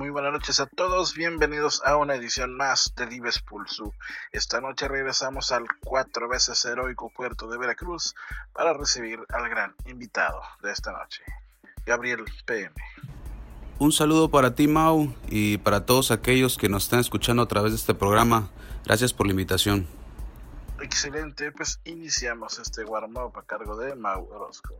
Muy buenas noches a todos, bienvenidos a una edición más de Dives Pulsu. Esta noche regresamos al cuatro veces heroico puerto de Veracruz para recibir al gran invitado de esta noche, Gabriel PM. Un saludo para ti, Mau, y para todos aquellos que nos están escuchando a través de este programa. Gracias por la invitación. Excelente, pues iniciamos este warm-up a cargo de Mau Orozco.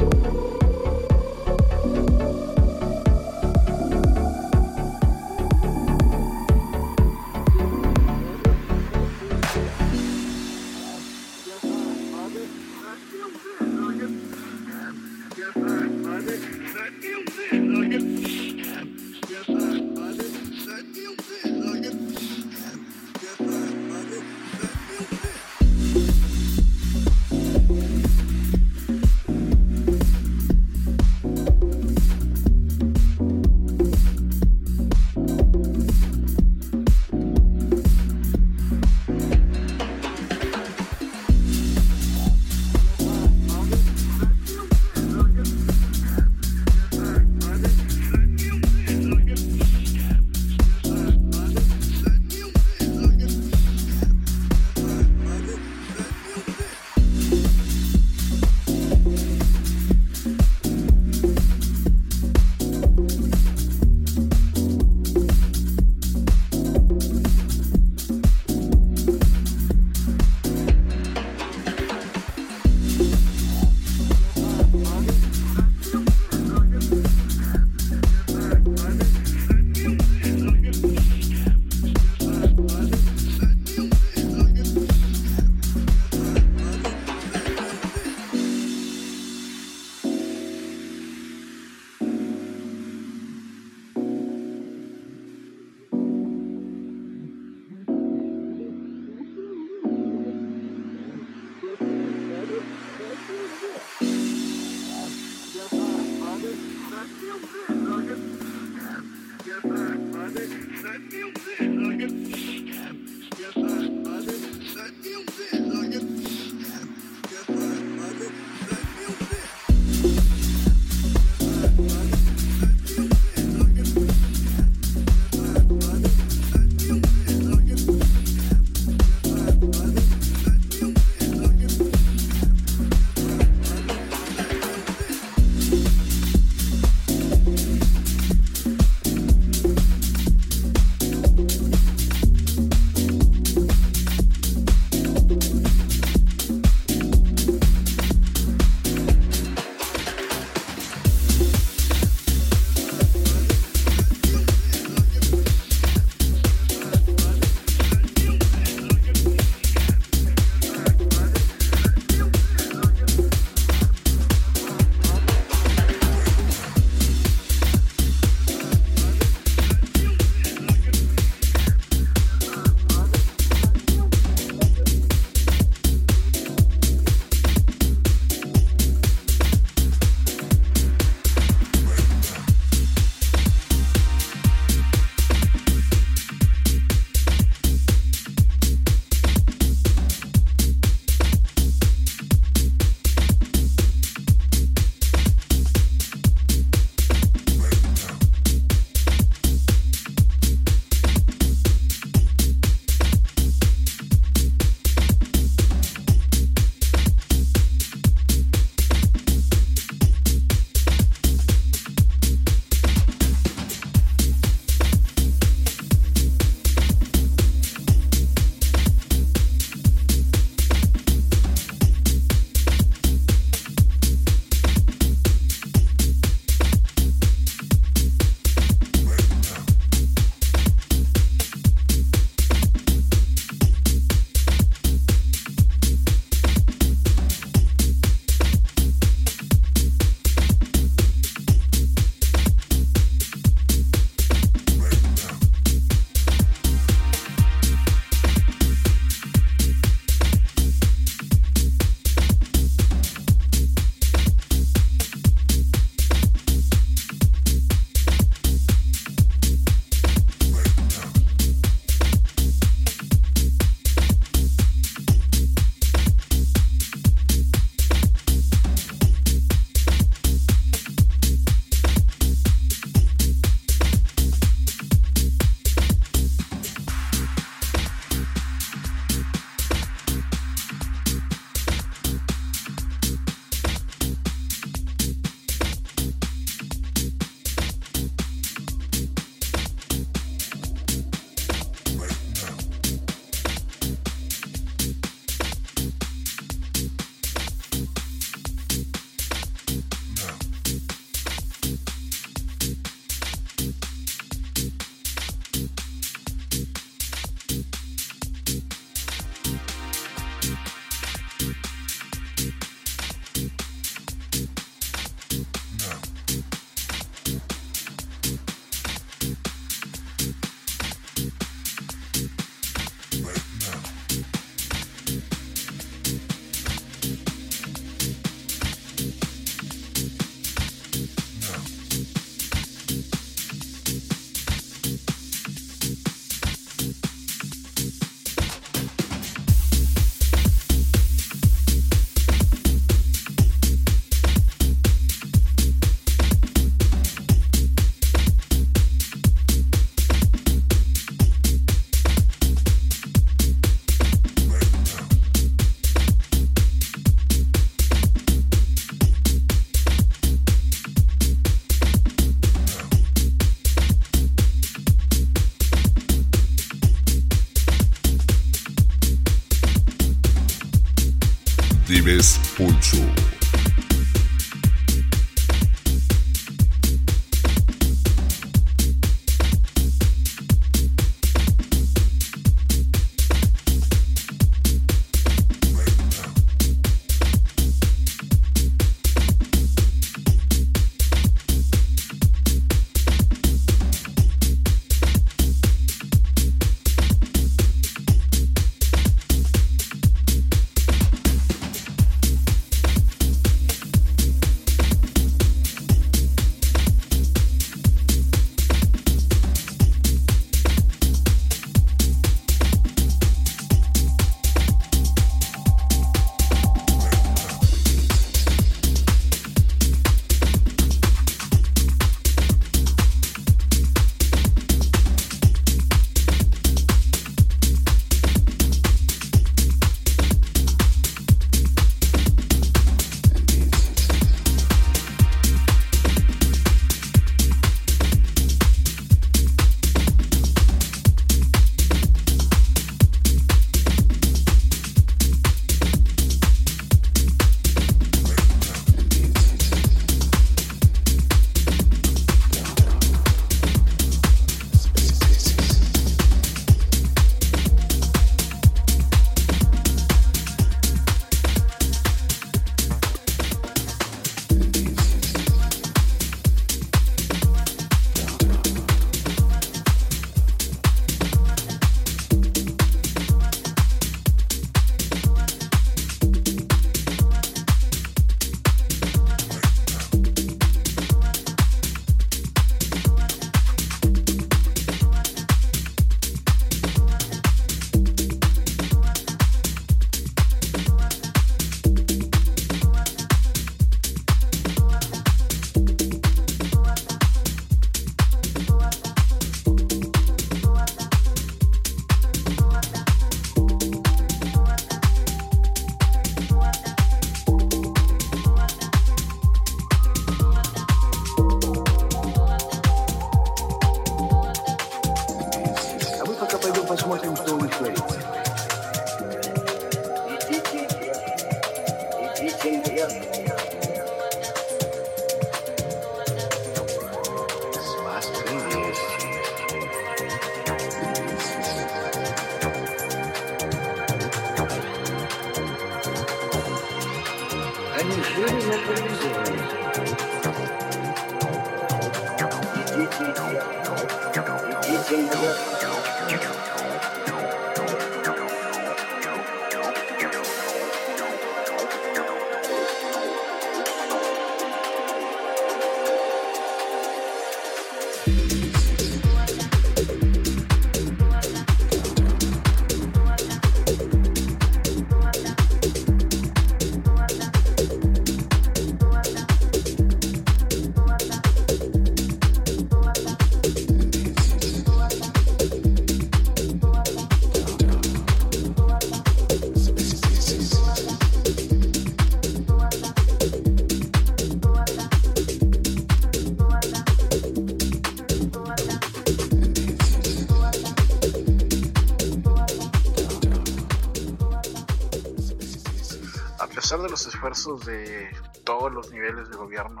De todos los niveles de gobierno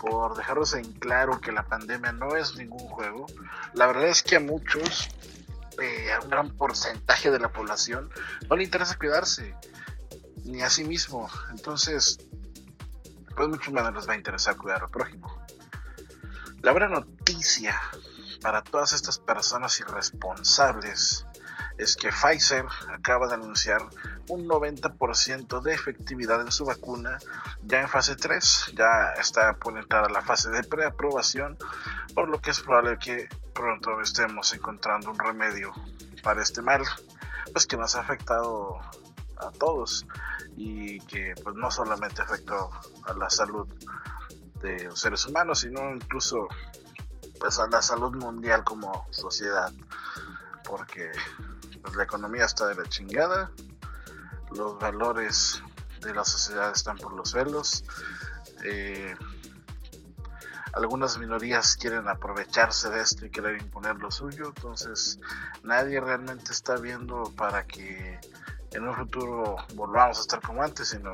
por dejarnos en claro que la pandemia no es ningún juego. La verdad es que a muchos, eh, a un gran porcentaje de la población, no le interesa cuidarse, ni a sí mismo. Entonces, pues mucho menos les va a interesar cuidar al prójimo. La buena noticia para todas estas personas irresponsables es que Pfizer acaba de anunciar un 90% de efectividad en su vacuna ya en fase 3, ya está por entrar a la fase de preaprobación, por lo que es probable que pronto estemos encontrando un remedio para este mal, pues que nos ha afectado a todos y que pues no solamente afectó a la salud de los seres humanos, sino incluso pues a la salud mundial como sociedad, porque pues, la economía está de la chingada, los valores de la sociedad están por los suelos. Eh, algunas minorías quieren aprovecharse de esto y quieren imponer lo suyo, entonces nadie realmente está viendo para que en un futuro volvamos a estar como antes, sino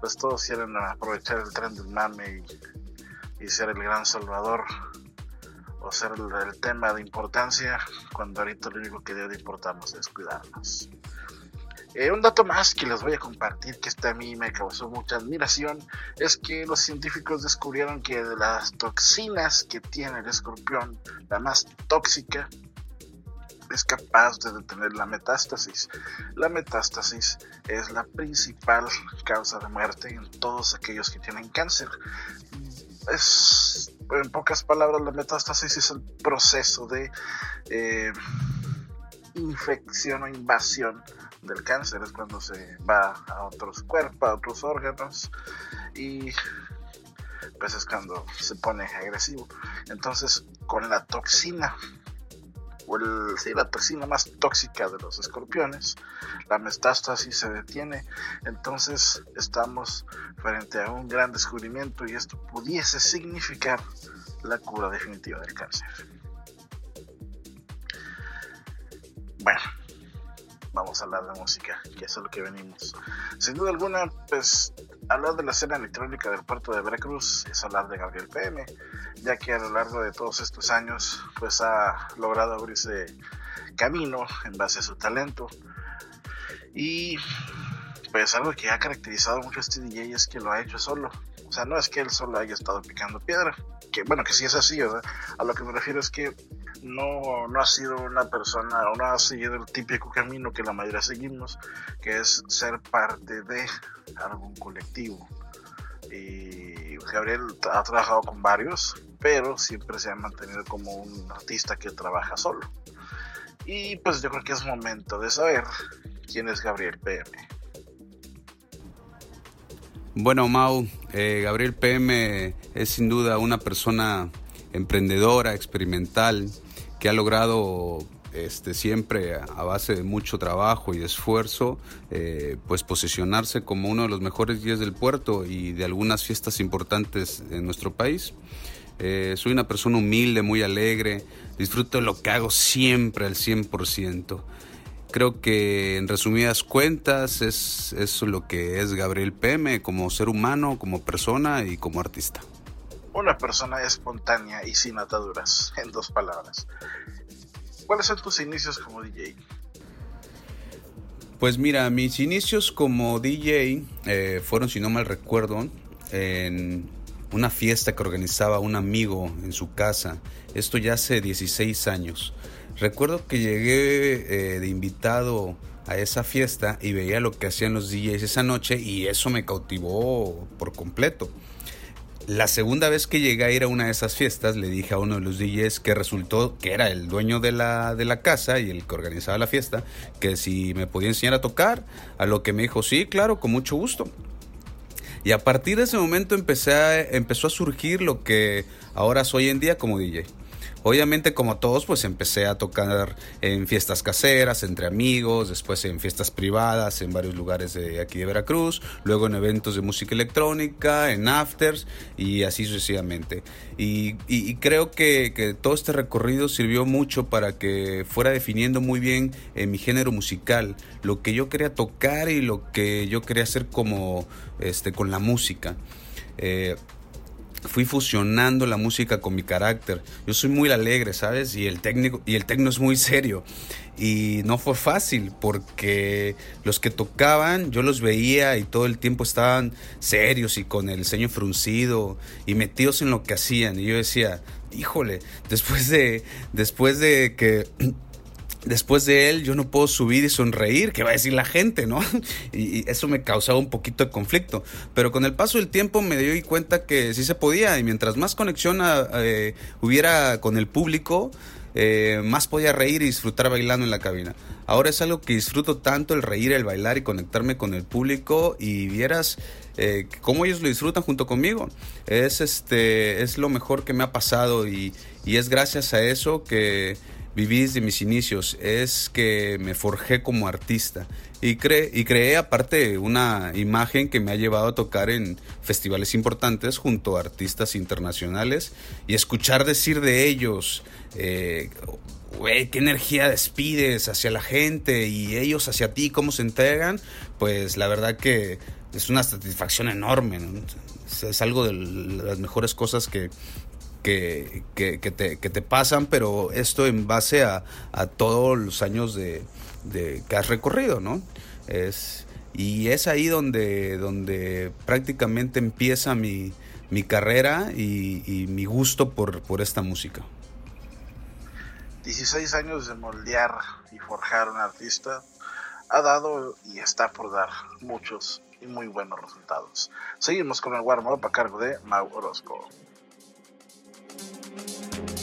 pues todos quieren aprovechar el tren del mame y, ser el gran salvador o ser el, el, tema de importancia cuando ahorita lo único que debe importarnos es cuidarnos. Eh, un dato más que les voy a compartir que este a mí me causó mucha admiración es que los científicos descubrieron que de las toxinas que tiene el escorpión, la más tóxica es capaz de detener la metástasis. La metástasis es la principal causa de muerte en todos aquellos que tienen cáncer. Es, en pocas palabras, la metástasis es el proceso de eh, infección o invasión del cáncer, es cuando se va a otros cuerpos, a otros órganos y pues es cuando se pone agresivo. Entonces, con la toxina o el, sí, la toxina más tóxica de los escorpiones, la metástasis se detiene. Entonces estamos frente a un gran descubrimiento y esto pudiese significar la cura definitiva del cáncer. Bueno, vamos a hablar de música, que es a lo que venimos. Sin duda alguna, pues hablar de la escena electrónica del puerto de Veracruz es hablar de Gabriel PM, ya que a lo largo de todos estos años, pues ha logrado abrirse camino en base a su talento. Y pues algo que ha caracterizado mucho a este DJ es que lo ha hecho solo. O sea, no es que él solo haya estado picando piedra, que bueno, que sí es así, ¿verdad? A lo que me refiero es que no, no ha sido una persona o no ha seguido el típico camino que la mayoría seguimos, que es ser parte de algún colectivo. Y Gabriel ha trabajado con varios, pero siempre se ha mantenido como un artista que trabaja solo. Y pues yo creo que es momento de saber quién es Gabriel PM. Bueno, Mau, eh, Gabriel PM es sin duda una persona emprendedora, experimental, que ha logrado este, siempre a base de mucho trabajo y esfuerzo, eh, pues posicionarse como uno de los mejores días del puerto y de algunas fiestas importantes en nuestro país. Eh, soy una persona humilde, muy alegre, disfruto de lo que hago siempre al 100%. Creo que en resumidas cuentas es eso lo que es Gabriel PM como ser humano, como persona y como artista. Una persona espontánea y sin ataduras, en dos palabras. ¿Cuáles son tus inicios como DJ? Pues mira, mis inicios como DJ eh, fueron, si no mal recuerdo, en una fiesta que organizaba un amigo en su casa. Esto ya hace 16 años. Recuerdo que llegué eh, de invitado a esa fiesta y veía lo que hacían los DJs esa noche y eso me cautivó por completo. La segunda vez que llegué a ir a una de esas fiestas, le dije a uno de los DJs que resultó que era el dueño de la, de la casa y el que organizaba la fiesta, que si me podía enseñar a tocar, a lo que me dijo, sí, claro, con mucho gusto. Y a partir de ese momento empecé a, empezó a surgir lo que ahora soy en día como DJ. Obviamente como todos pues empecé a tocar en fiestas caseras, entre amigos, después en fiestas privadas en varios lugares de aquí de Veracruz, luego en eventos de música electrónica, en afters y así sucesivamente. Y, creo que, que, todo este recorrido sirvió mucho para que fuera definiendo muy bien eh, mi género musical, lo que yo quería tocar y lo que yo quería hacer como este, con la música. Eh, fui fusionando la música con mi carácter. Yo soy muy alegre, ¿sabes? Y el técnico y el tecno es muy serio. Y no fue fácil porque los que tocaban yo los veía y todo el tiempo estaban serios y con el ceño fruncido y metidos en lo que hacían y yo decía, "Híjole, después de después de que después de él yo no puedo subir y sonreír, ¿qué va a decir la gente, no? Y, eso me causaba un poquito de conflicto. Pero con el paso del tiempo me di cuenta que sí se podía y mientras más conexión eh, hubiera con el público, eh, más podía reír y disfrutar bailando en la cabina. Ahora es algo que disfruto tanto el reír, el bailar y conectarme con el público y vieras eh, cómo ellos lo disfrutan junto conmigo. Es, este, es lo mejor que me ha pasado y es gracias a eso que viví desde mis inicios, es que me forjé como artista y, cre y creé aparte una imagen que me ha llevado a tocar en festivales importantes junto a artistas internacionales y escuchar decir de ellos, eh, güey, qué energía despides hacia la gente y ellos hacia ti, cómo se entregan, pues la verdad que es una satisfacción enorme. Es, algo de las mejores cosas que, que, te, pasan, pero esto en base a, todos los años de, que has recorrido, ¿no? Es, y es ahí donde, prácticamente empieza mi, carrera y, mi gusto por, por esta música. 16 años de moldear y forjar un artista ha dado y está por dar muchos y muy buenos resultados. Seguimos con el warm-up a cargo de Mau Orozco. thank you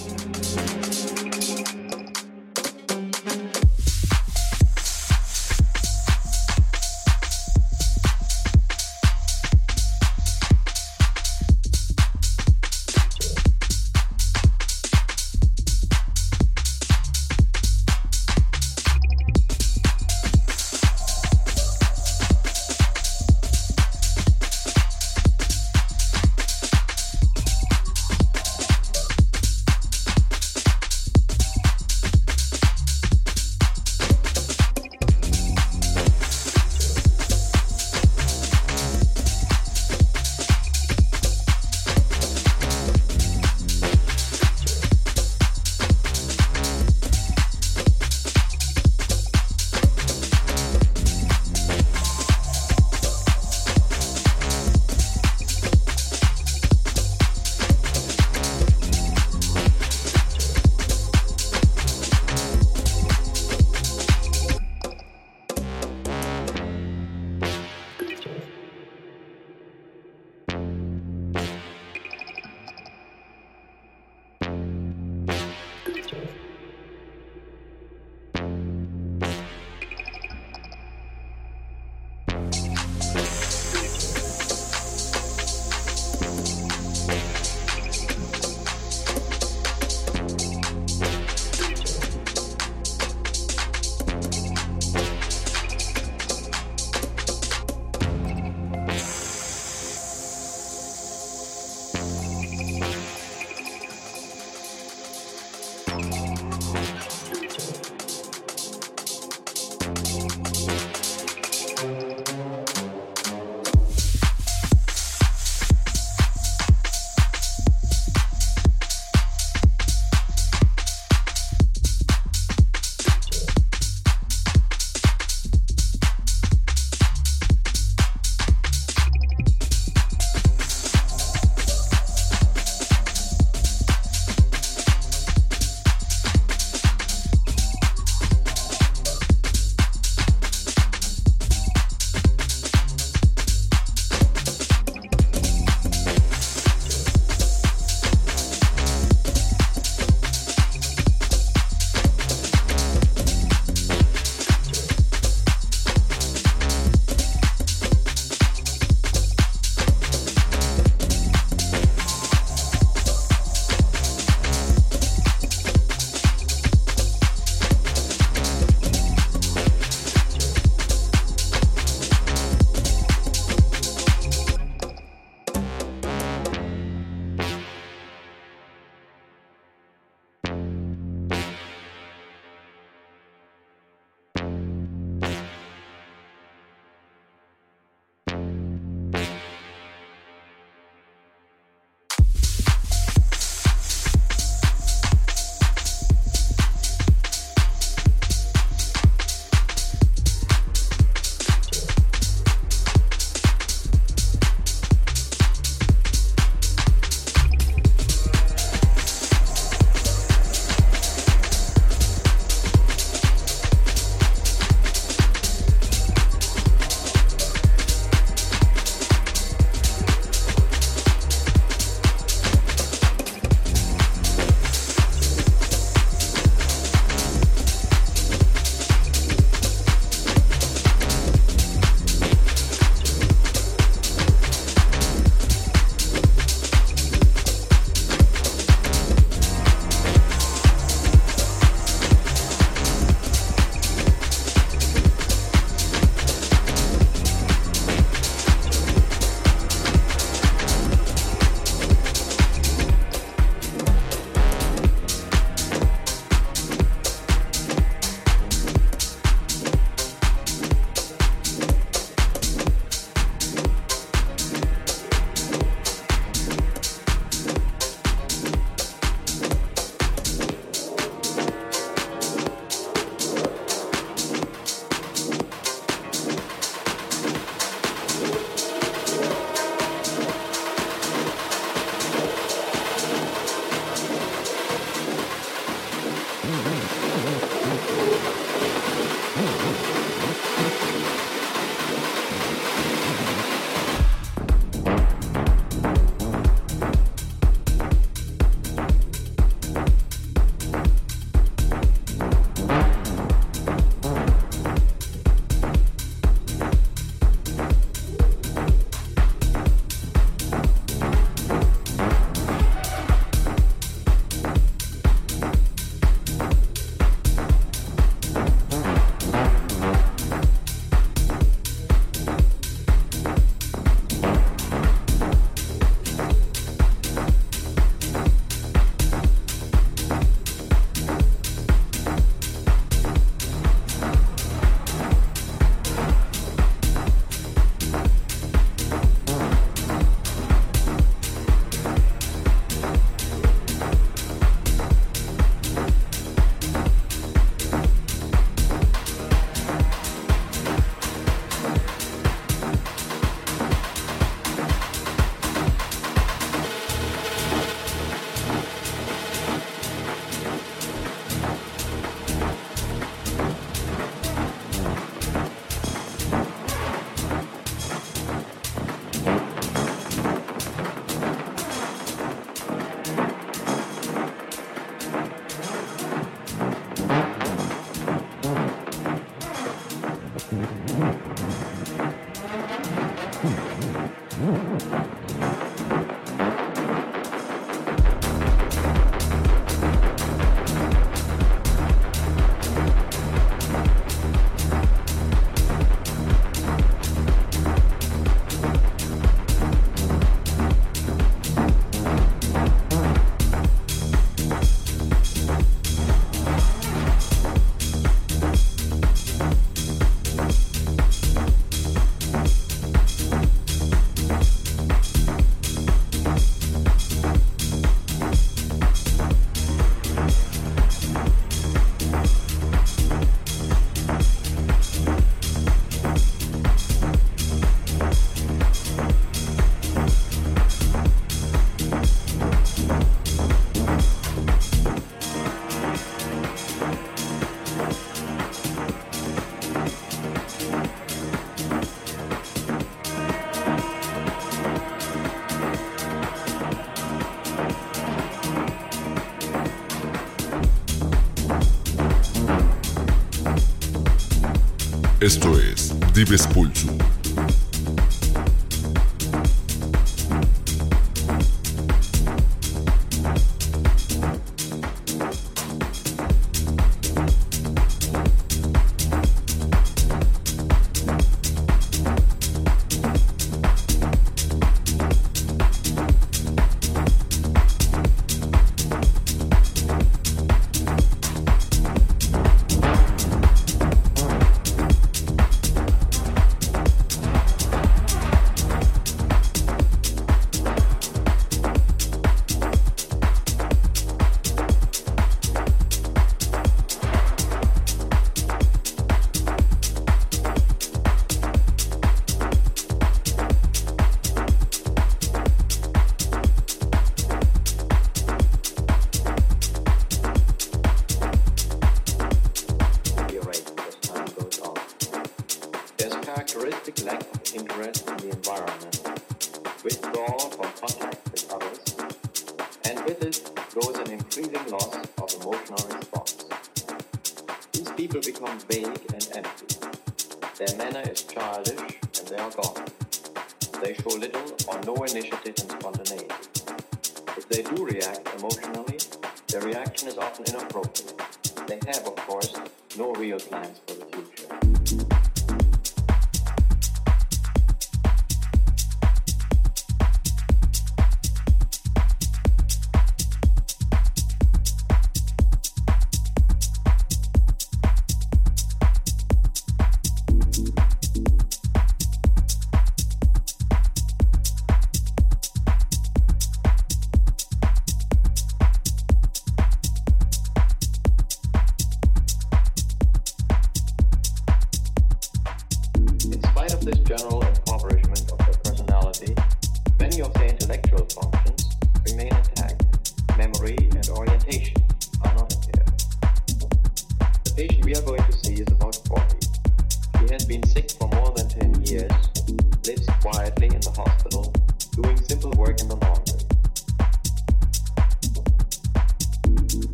Imperdíveis Pulso. no real plans for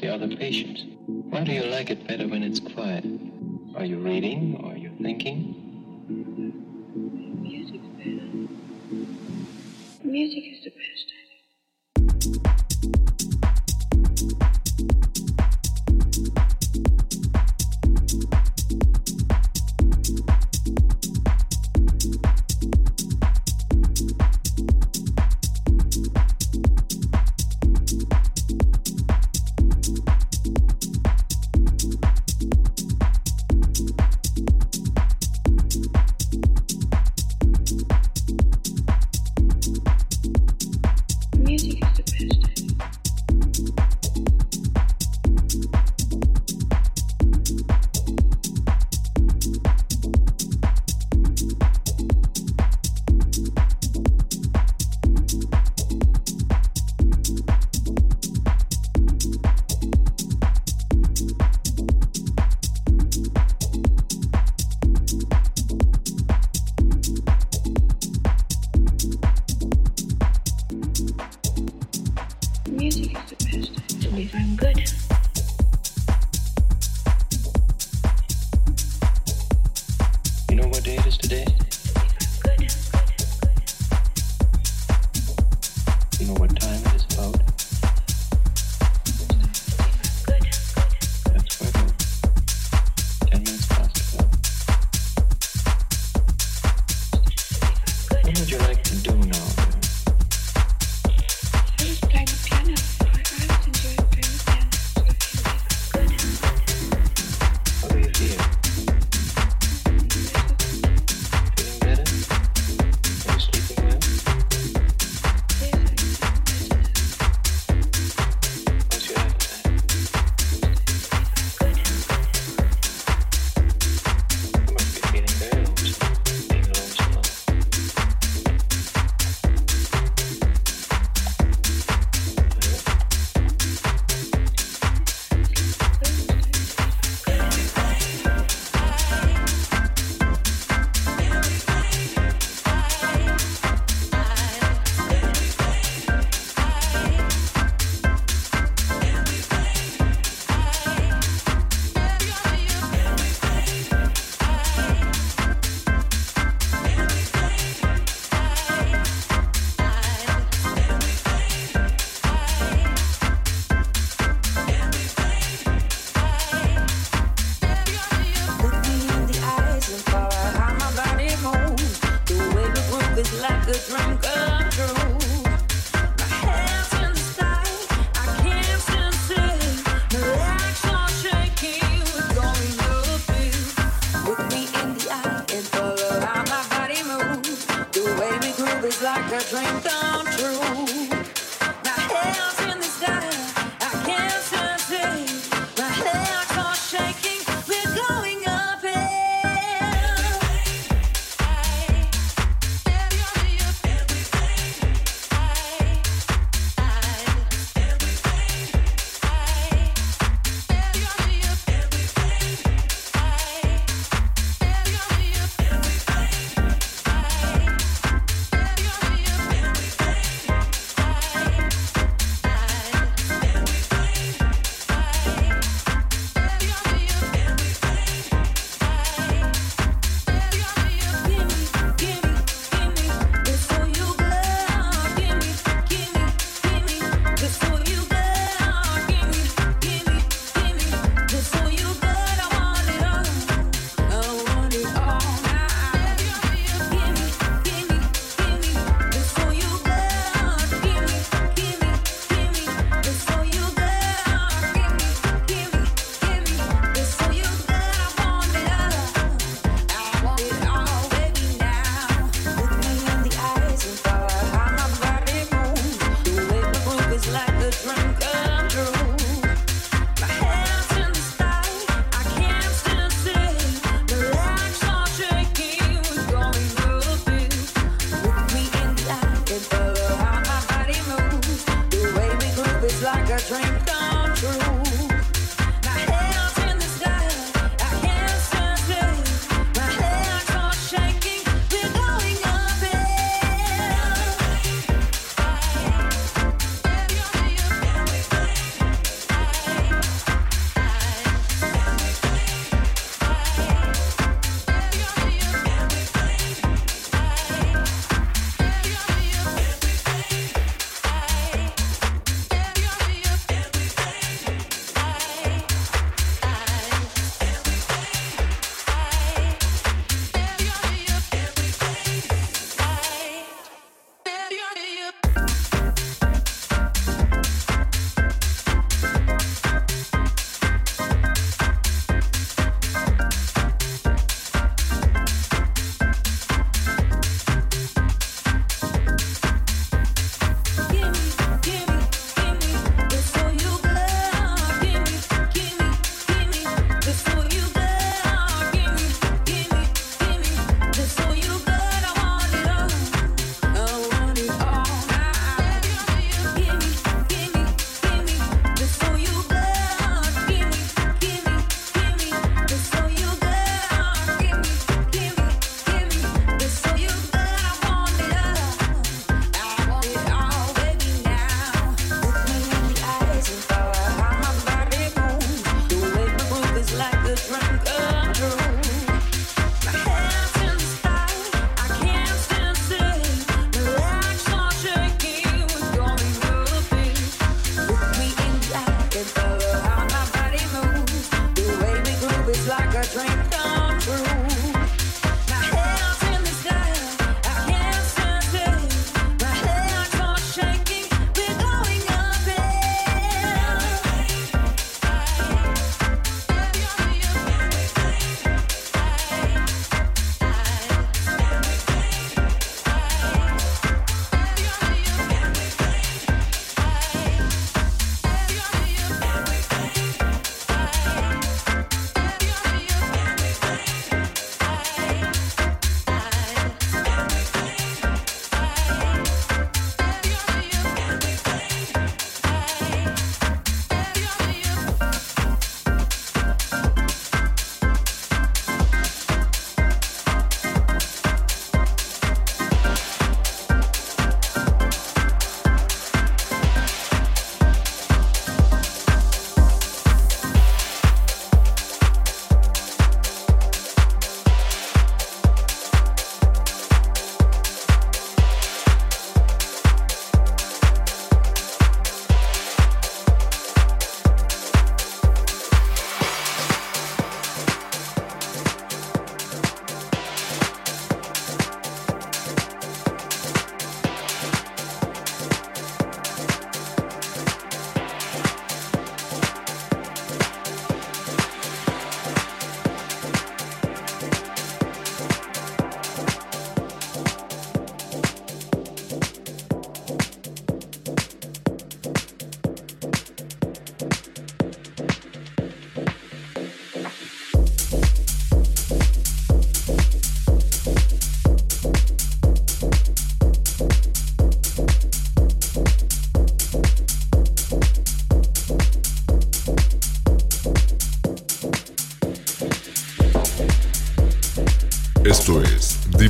the other patient.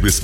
Es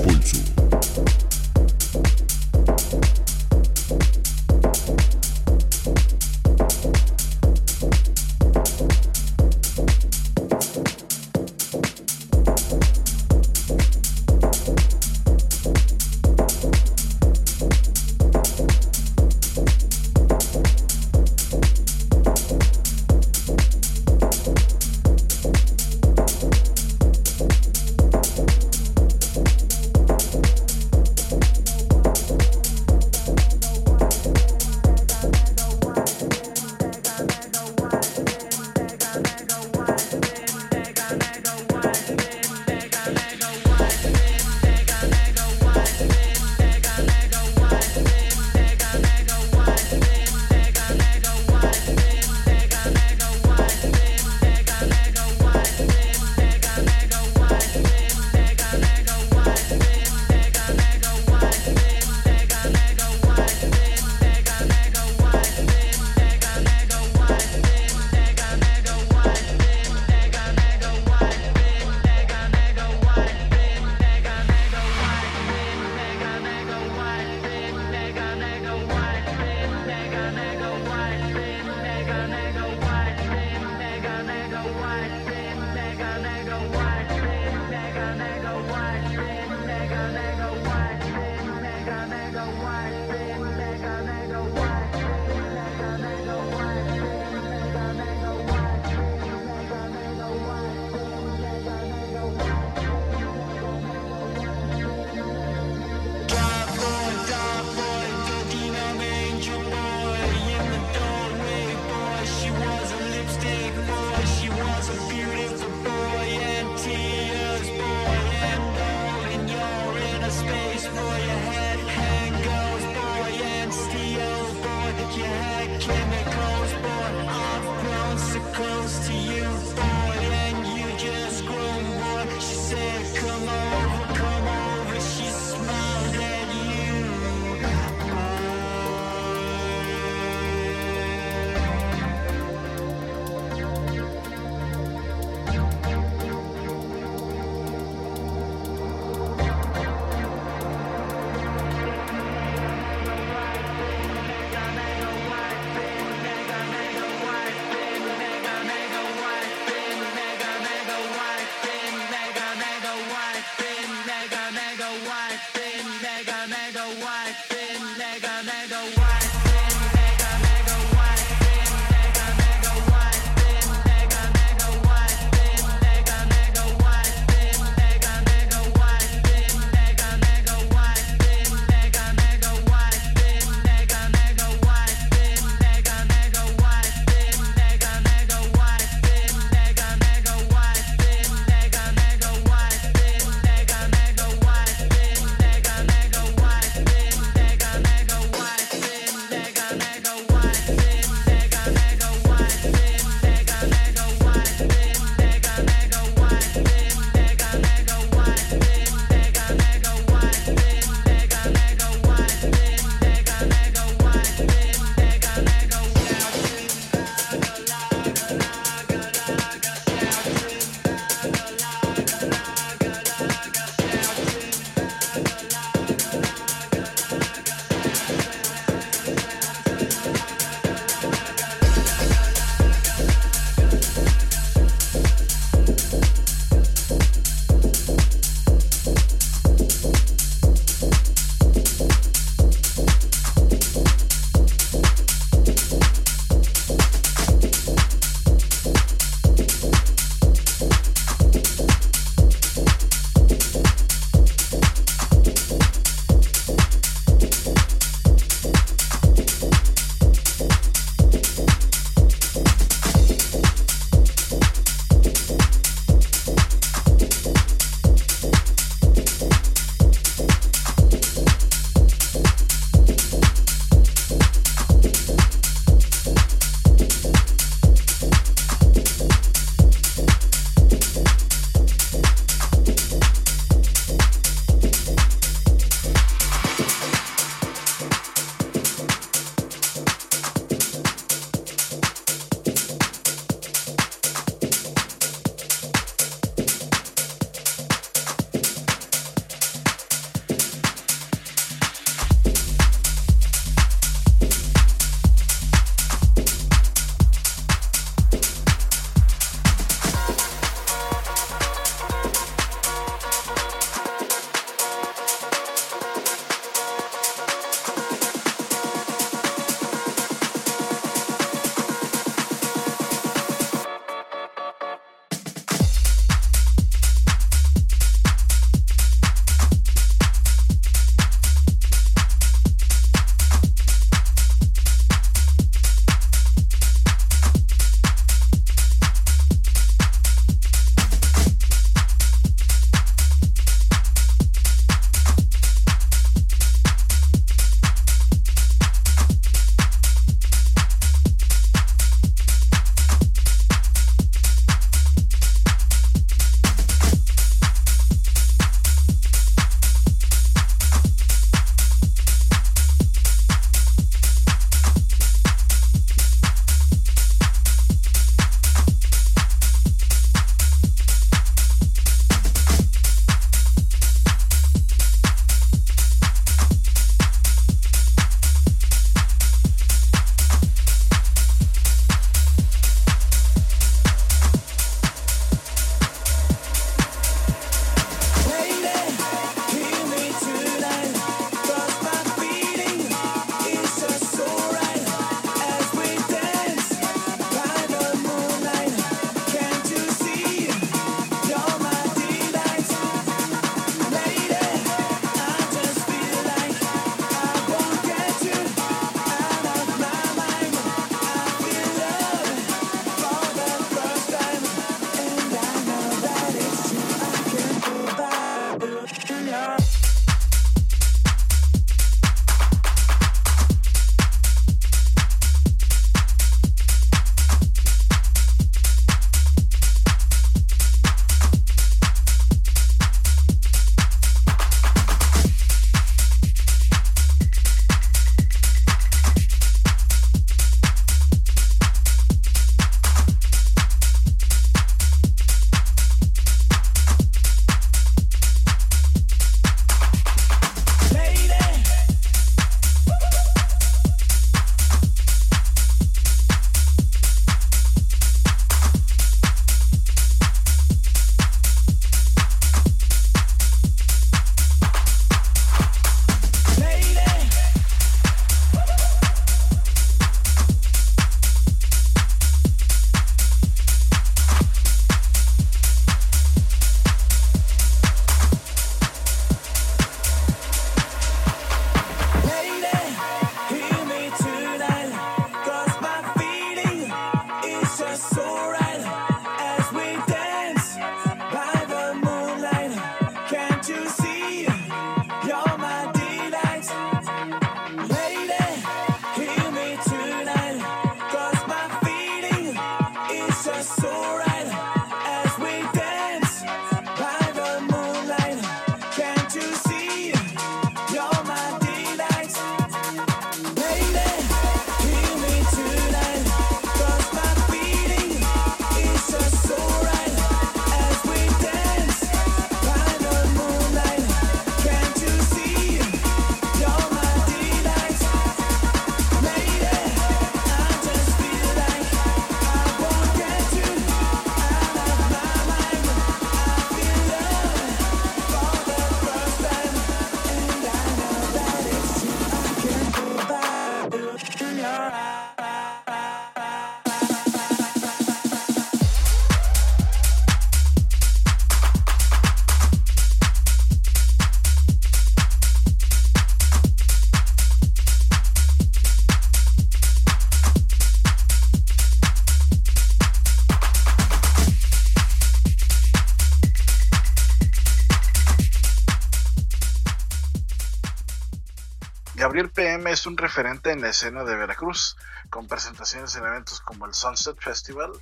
Es un referente en la escena de Veracruz, con presentaciones en eventos como el Sunset Festival,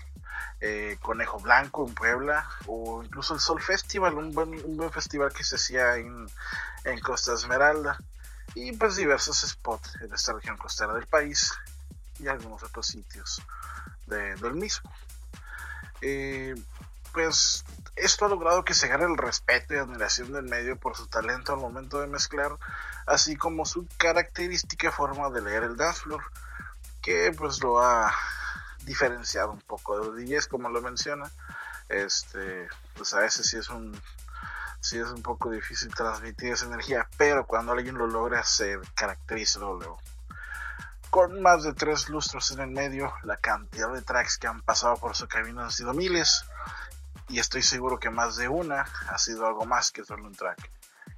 eh, Conejo Blanco en Puebla, o incluso el Sol Festival, un buen, festival que se hacía en, en Costa Esmeralda, y pues diversos spots en esta región costera del país y algunos otros sitios de- del mismo. Eh, pues esto ha logrado que se gane el respeto y admiración del medio por su talento al momento de mezclar, así como su característica forma de leer el dance floor, que pues lo ha diferenciado un poco de los DJs, como lo menciona. Este, pues a veces sí es un sí es un poco difícil transmitir esa energía, pero cuando alguien lo logra se caracteriza luego. Con más de tres lustros en el medio, la cantidad de tracks que han pasado por su camino han sido miles, y estoy seguro que más de una ha sido algo más que solo un track.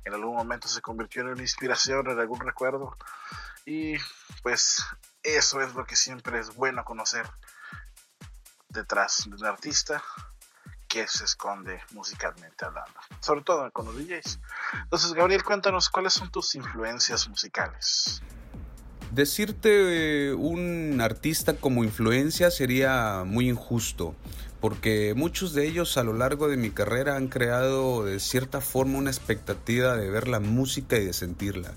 En algún momento se convirtió en una inspiración, en algún recuerdo, y pues eso es lo que siempre es bueno conocer detrás de un artista que se esconde musicalmente hablando, sobre todo con los DJs. Entonces, Gabriel, cuéntanos cuáles son tus influencias musicales. Decirte eh, un artista como influencia sería muy injusto, porque muchos de ellos a lo largo de mi carrera han creado de cierta forma una expectativa de ver la música y de sentirla.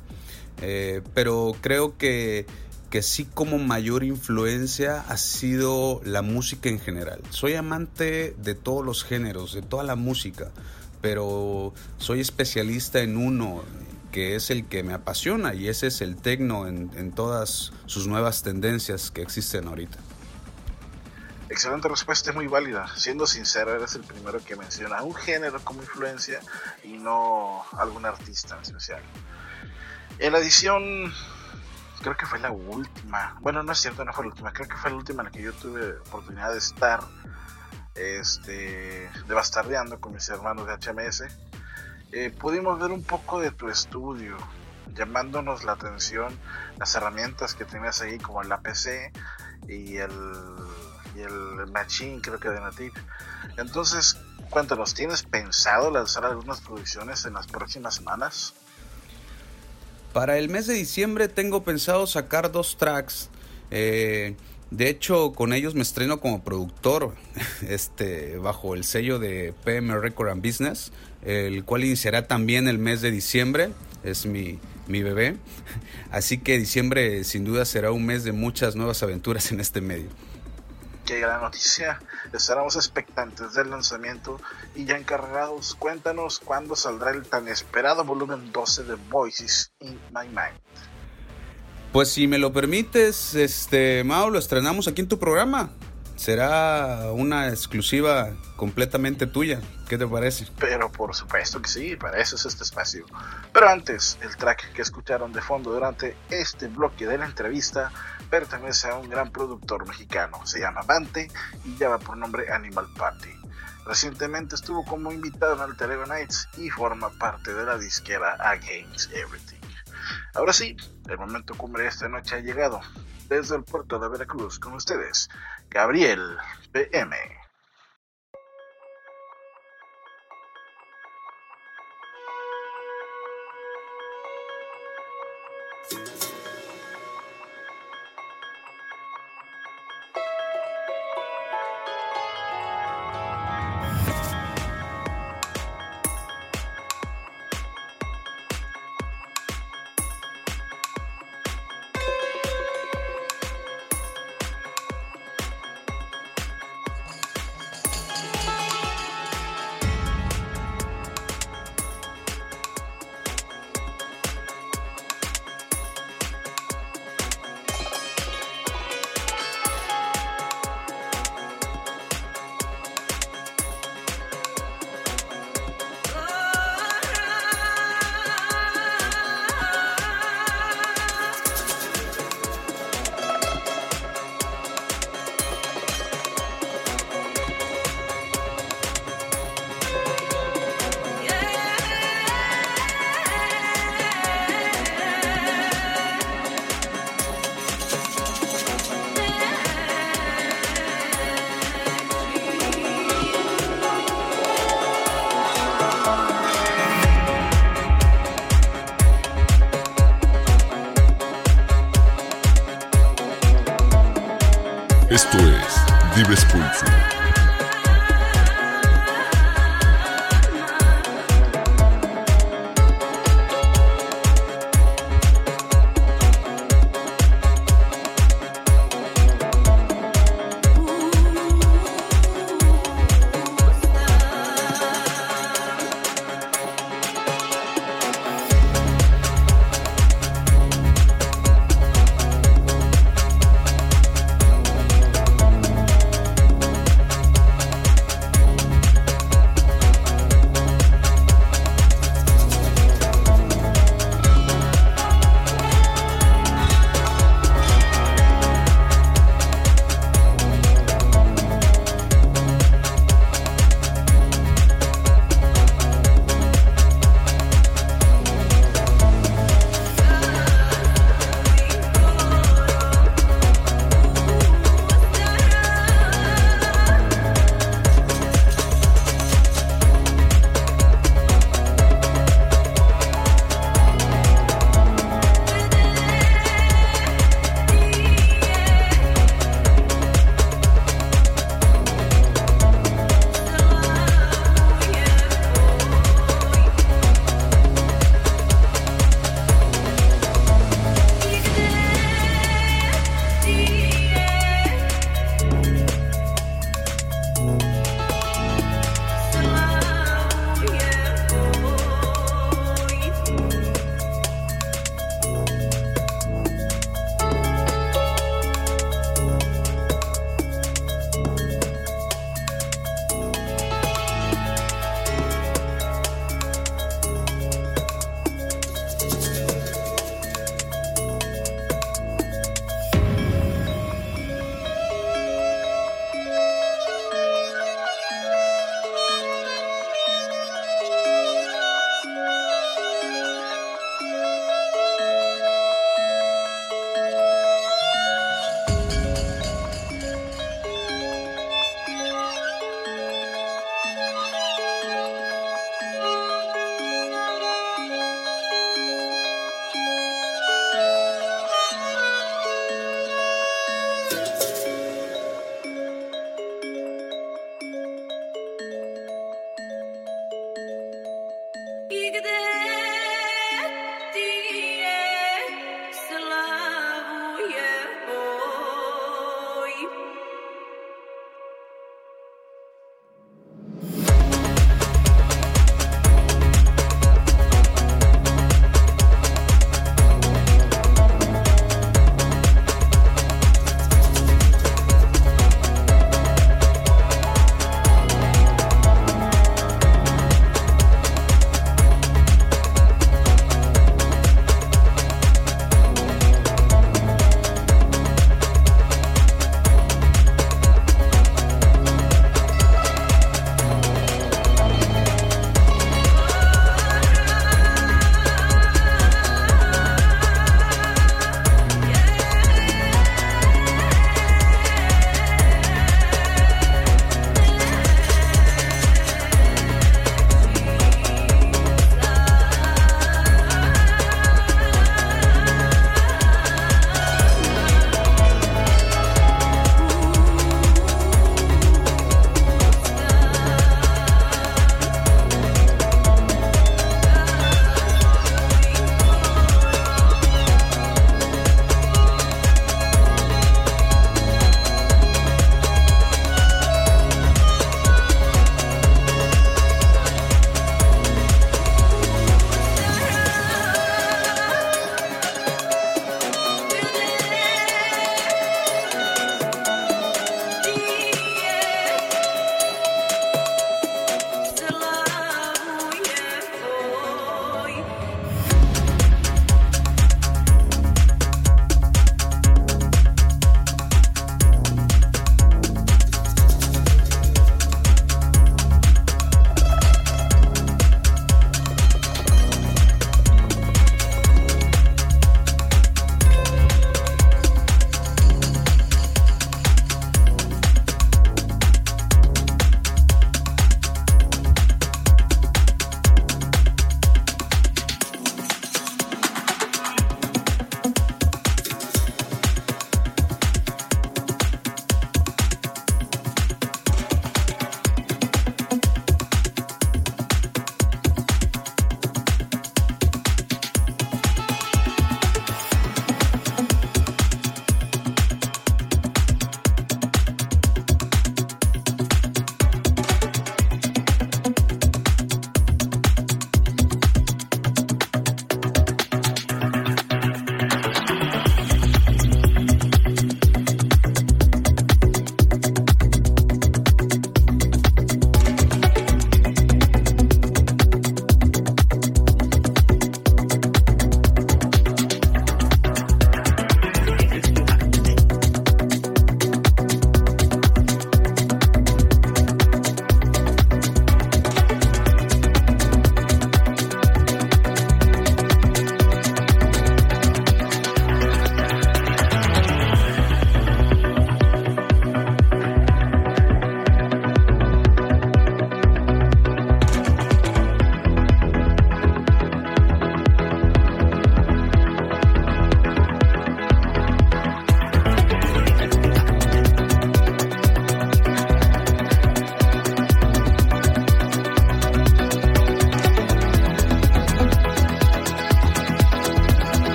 Eh, pero creo que, que sí como mayor influencia ha sido la música en general. Soy amante de todos los géneros, de toda la música, pero soy especialista en uno que es el que me apasiona y ese es el tecno en, en todas sus nuevas tendencias que existen ahorita. Excelente respuesta, es muy válida. Siendo sincero, eres el primero que menciona un género como influencia y no algún artista en especial. En la edición, creo que fue la última. Bueno, no es cierto, no fue la última. Creo que fue la última en la que yo tuve oportunidad de estar este, de bastardeando con mis hermanos de HMS. Eh, pudimos ver un poco de tu estudio, llamándonos la atención las herramientas que tenías ahí, como la PC y el, y el Machine, creo que de Native. Entonces, cuéntanos, ¿tienes pensado lanzar algunas producciones en las próximas semanas? Para el mes de diciembre tengo pensado sacar dos tracks. Eh, de hecho, con ellos me estreno como productor, este, bajo el sello de PM Record and Business, el cual iniciará también el mes de diciembre. Es mi, mi bebé. Así que diciembre sin duda será un mes de muchas nuevas aventuras en este medio. Qué gran noticia. Estaremos expectantes del lanzamiento y ya encargados, cuéntanos cuándo saldrá el tan esperado volumen 12 de Voices in My Mind. Pues si me lo permites, este Mao, lo estrenamos aquí en tu programa. Será una exclusiva completamente tuya. ¿Qué te parece? Pero por supuesto que sí, para eso es este espacio. Pero antes, el track que escucharon de fondo durante este bloque de la entrevista pertenece a un gran productor mexicano. Se llama Bante y lleva por nombre Animal Party. Recientemente estuvo como invitado en Alter Nights y forma parte de la disquera Against Everything. Ahora sí, el momento cumbre de esta noche ha llegado. Desde el puerto de Veracruz con ustedes, Gabriel PM.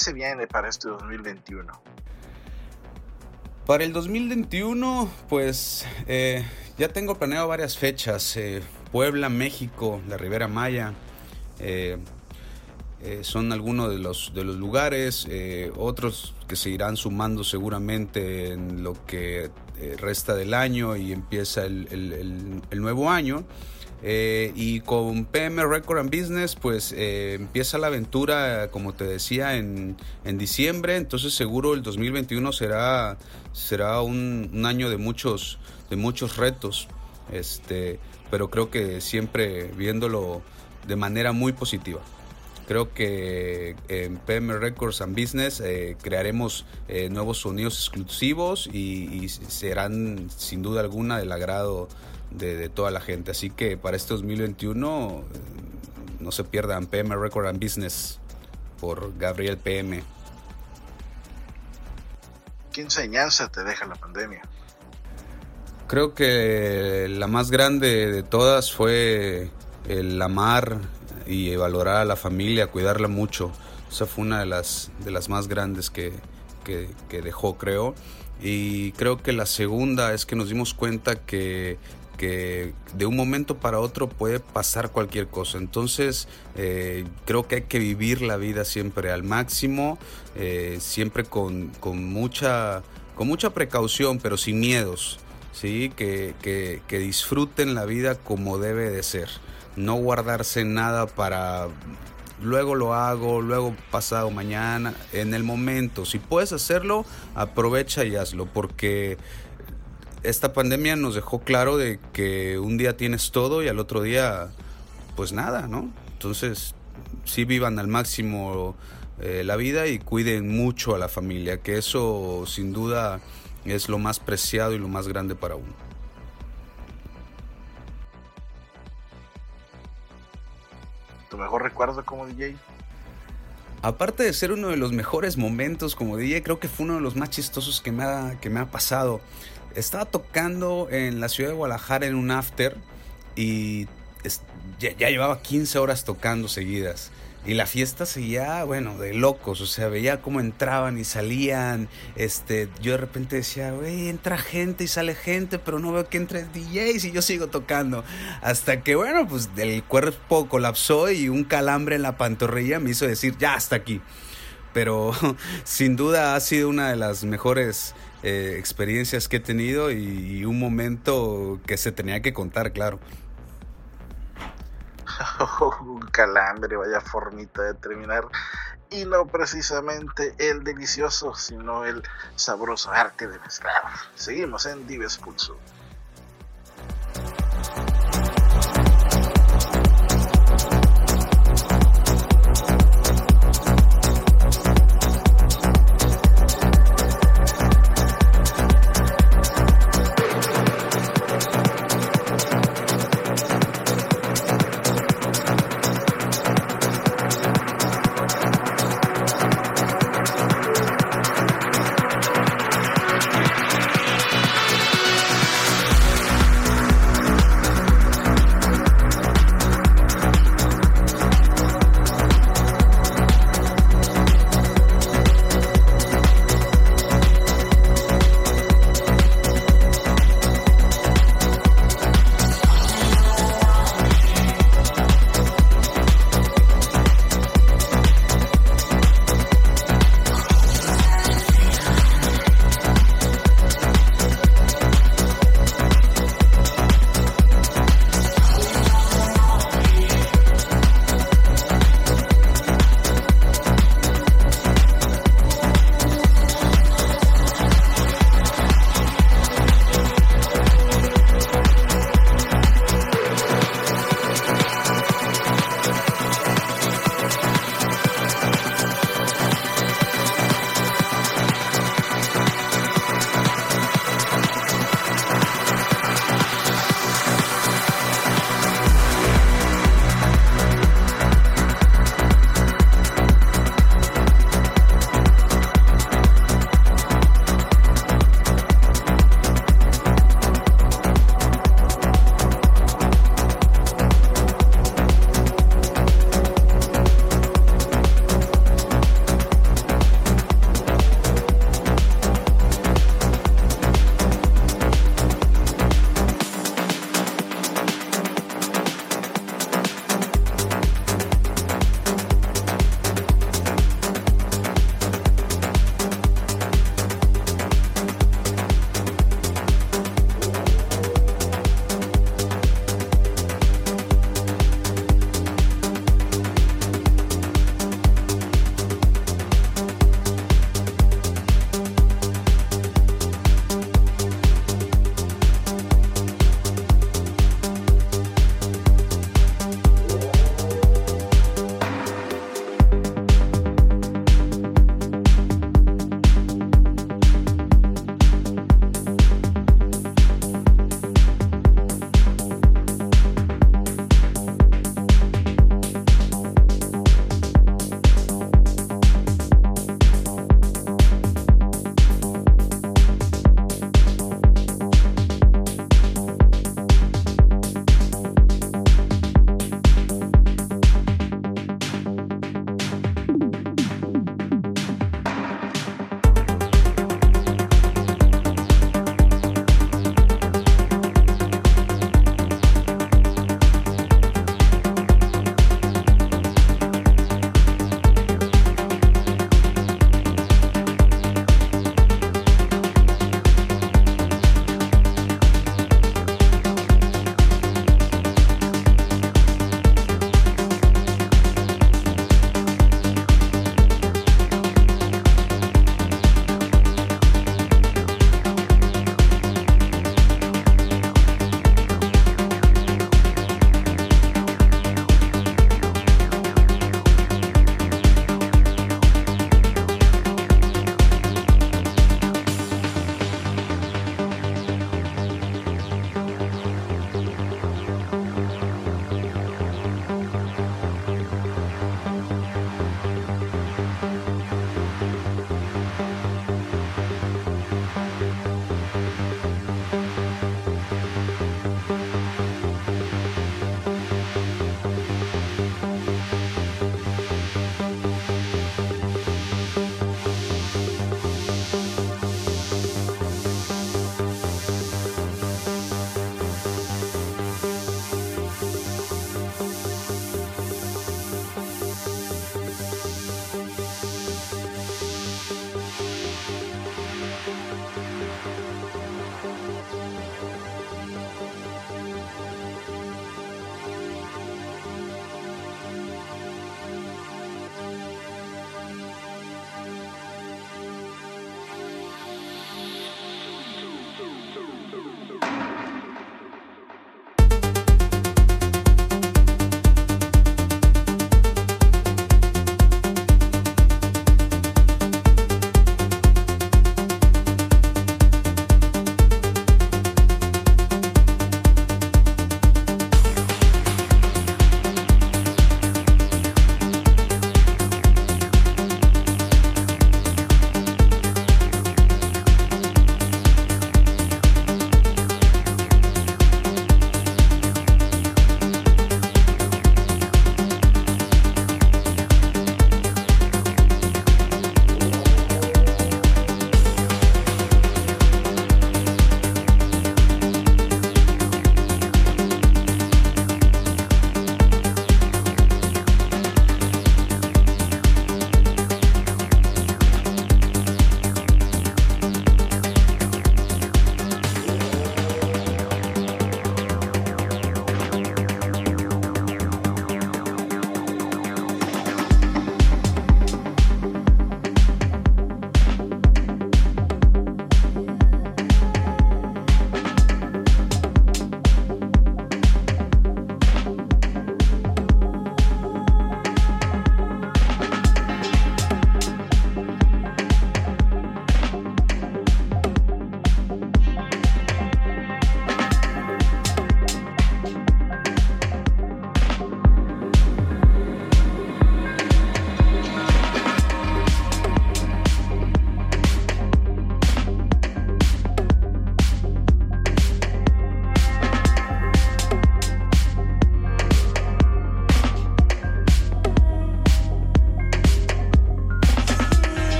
Se viene para este 2021? Para el 2021, pues eh, ya tengo planeado varias fechas. eh, Puebla, México, la Ribera Maya. eh, eh, son algunos de los, de los lugares, eh, otros que se irán sumando seguramente en lo que eh, resta del año y empieza el- el nuevo año. Eh, y con PM Record and Business, pues eh, empieza la aventura, como te decía, en, en diciembre. Entonces seguro el 2021 será, será un, un año de muchos, de muchos retos. Este, pero creo que siempre viéndolo de manera muy positiva. Creo que en PM Records and Business eh, crearemos eh, nuevos sonidos exclusivos y, y serán sin duda alguna del agrado de, de toda la gente. Así que para este 2021 eh, no se pierdan PM Record and Business por Gabriel PM. ¿Qué enseñanza te deja la pandemia? Creo que la más grande de todas fue el amar y valorar a la familia, cuidarla mucho. Esa fue una de las, de las más grandes que, que, que dejó, creo. Y creo que la segunda es que nos dimos cuenta que, que de un momento para otro puede pasar cualquier cosa. Entonces, eh, creo que hay que vivir la vida siempre al máximo, eh, siempre con, con mucha, con mucha precaución, pero sin miedos. ¿sí? Que, que, que disfruten la vida como debe de ser. No guardarse nada para luego lo hago, luego pasado mañana, en el momento. Si puedes hacerlo, aprovecha y hazlo, porque esta pandemia nos dejó claro de que un día tienes todo y al otro día, pues nada, ¿no? Entonces, sí vivan al máximo eh, la vida y cuiden mucho a la familia, que eso sin duda es lo más preciado y lo más grande para uno. ¿Tu mejor recuerdo como DJ? Aparte de ser uno de los mejores momentos como DJ, creo que fue uno de los más chistosos que me ha, que me ha pasado. Estaba tocando en la ciudad de Guadalajara en un after y ya, llevaba 15 horas tocando seguidas. y la fiesta seguía, bueno, de locos, o sea, veía cómo entraban y salían, este, yo de repente decía, güey, entra gente y sale gente, pero no veo que entre DJs y yo sigo tocando, hasta que, bueno, pues el cuerpo colapsó y un calambre en la pantorrilla me hizo decir, ya, hasta aquí, pero sin duda ha sido una de las mejores eh, experiencias que he tenido y, un momento que se tenía que contar, claro. un calambre, vaya formita de terminar. Y no precisamente el delicioso, sino el sabroso arte de mezclar. Seguimos en Dives Pulso.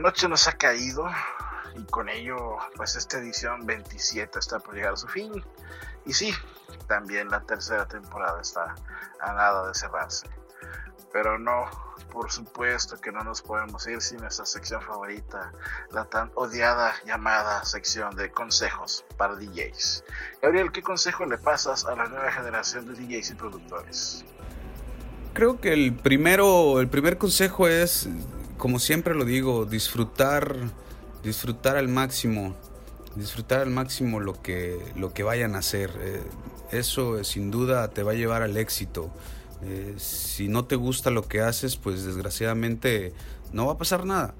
Noche nos ha caído y con ello pues esta edición 27 está por llegar a su fin. Y sí, también la tercera temporada está a nada de cerrarse. Pero no, por supuesto que no nos podemos ir sin esa sección favorita, la tan odiada llamada sección de consejos para DJs. Gabriel, ¿qué consejo le pasas a la nueva generación de DJs y productores? Creo que el primero, el primer consejo es como siempre lo digo, disfrutar, disfrutar al máximo, disfrutar al máximo lo que, lo que vayan a hacer. Eh, eso eh, sin duda te va a llevar al éxito. Eh, si no te gusta lo que haces, pues desgraciadamente no va a pasar nada.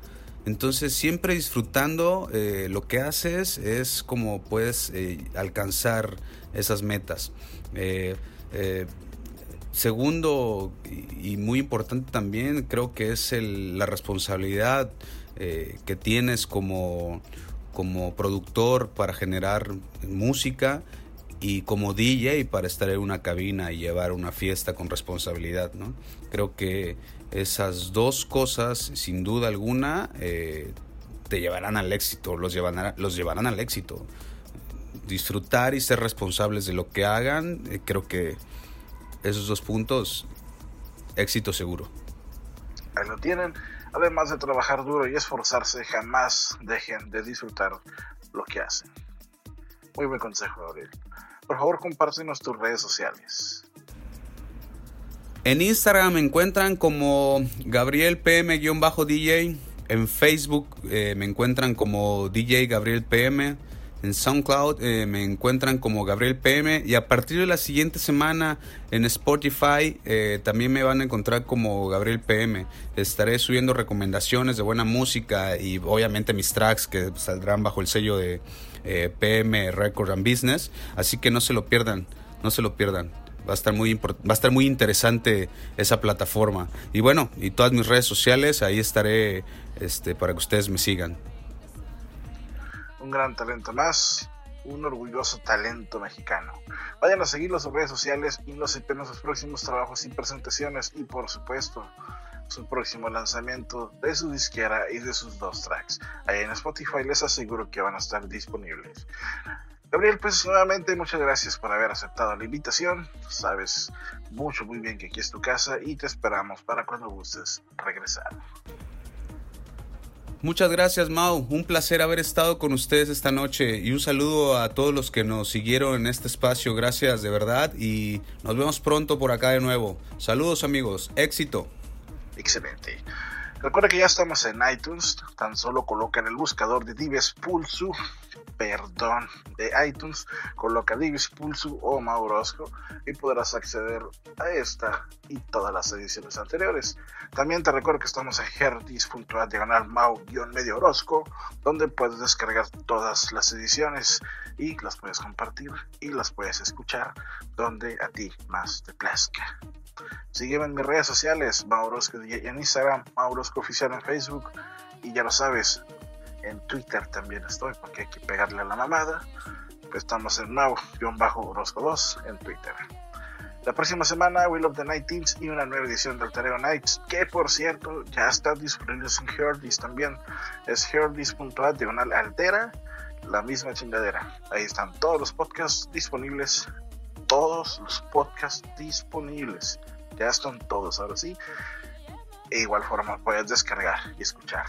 Entonces siempre disfrutando lo que haces es como puedes alcanzar esas metas. Segundo y muy importante también creo que es el- la responsabilidad eh, que tienes como, como productor para generar música y como DJ para estar en una cabina y llevar una fiesta con responsabilidad, ¿no? Creo que esas dos cosas, sin duda alguna, eh, te llevarán al éxito, los llevarán, los llevarán al éxito. Disfrutar y ser responsables de lo que hagan, eh, creo que esos dos puntos, éxito seguro. Ahí lo tienen. Además de trabajar duro y esforzarse, jamás dejen de disfrutar lo que hacen. Muy buen consejo, Gabriel. Por favor, compártenos tus redes sociales. En Instagram me encuentran como Gabriel PM-DJ. En Facebook eh, me encuentran como DJ Gabriel PM. En SoundCloud eh, me encuentran como Gabriel PM. Y a partir de la siguiente semana en Spotify eh, también me van a encontrar como Gabriel PM. Estaré subiendo recomendaciones de buena música y obviamente mis tracks que saldrán bajo el sello de eh, PM Record and Business. Así que no se lo pierdan, no se lo pierdan. Va a estar muy va a estar muy interesante esa plataforma. Y bueno, y todas mis redes sociales, ahí estaré este, para que ustedes me sigan. Un gran talento más, un orgulloso talento mexicano. Vayan a seguirlo en redes sociales y no se sus próximos trabajos y presentaciones y por supuesto su próximo lanzamiento de su disquera y de sus dos tracks. Ahí en Spotify les aseguro que van a estar disponibles. Gabriel, pues nuevamente muchas gracias por haber aceptado la invitación. Sabes mucho, muy bien que aquí es tu casa y te esperamos para cuando gustes regresar. Muchas gracias, Mau. Un placer haber estado con ustedes esta noche y un saludo a todos los que nos siguieron en este espacio. Gracias de verdad y nos vemos pronto por acá de nuevo. Saludos, amigos. Éxito. Excelente. Recuerda que ya estamos en iTunes. Tan solo coloca en el buscador de Dives Pulsu, perdón, de iTunes, coloca Dives Pulsu o Maurosco y podrás acceder a esta y todas las ediciones anteriores. También te recuerdo que estamos en herdis.a diagonal mau-medio Orozco, donde puedes descargar todas las ediciones y las puedes compartir y las puedes escuchar donde a ti más te plazca. Sígueme en mis redes sociales, Maurosco DJ en Instagram, Maurosco Oficial en Facebook y ya lo sabes, en Twitter también estoy porque hay que pegarle a la mamada. Pues estamos en Mau-Orozco2 en Twitter. La próxima semana, Will of the Night Teams y una nueva edición del Tereo Nights, que por cierto ya está disponible en Herdis también. Es herdis.a diagonal altera, la misma chingadera. Ahí están todos los podcasts disponibles. Todos los podcasts disponibles. Ya están todos, ahora sí. E igual forma puedes descargar y escuchar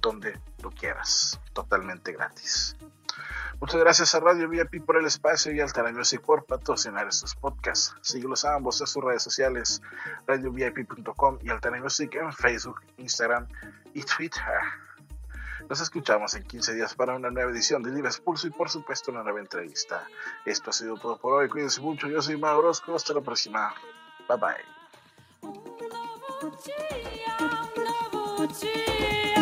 donde lo quieras, totalmente gratis. Muchas gracias a Radio VIP por el espacio y al Music por patrocinar estos podcasts. Síguelos a ambos en sus redes sociales, radiovip.com y Altera Music en Facebook, Instagram y Twitter. Nos escuchamos en 15 días para una nueva edición de Libres Pulso y por supuesto una nueva entrevista. Esto ha sido todo por hoy. Cuídense mucho. Yo soy Mauro Orozco. Hasta la próxima. Bye bye. dia, um novo dia.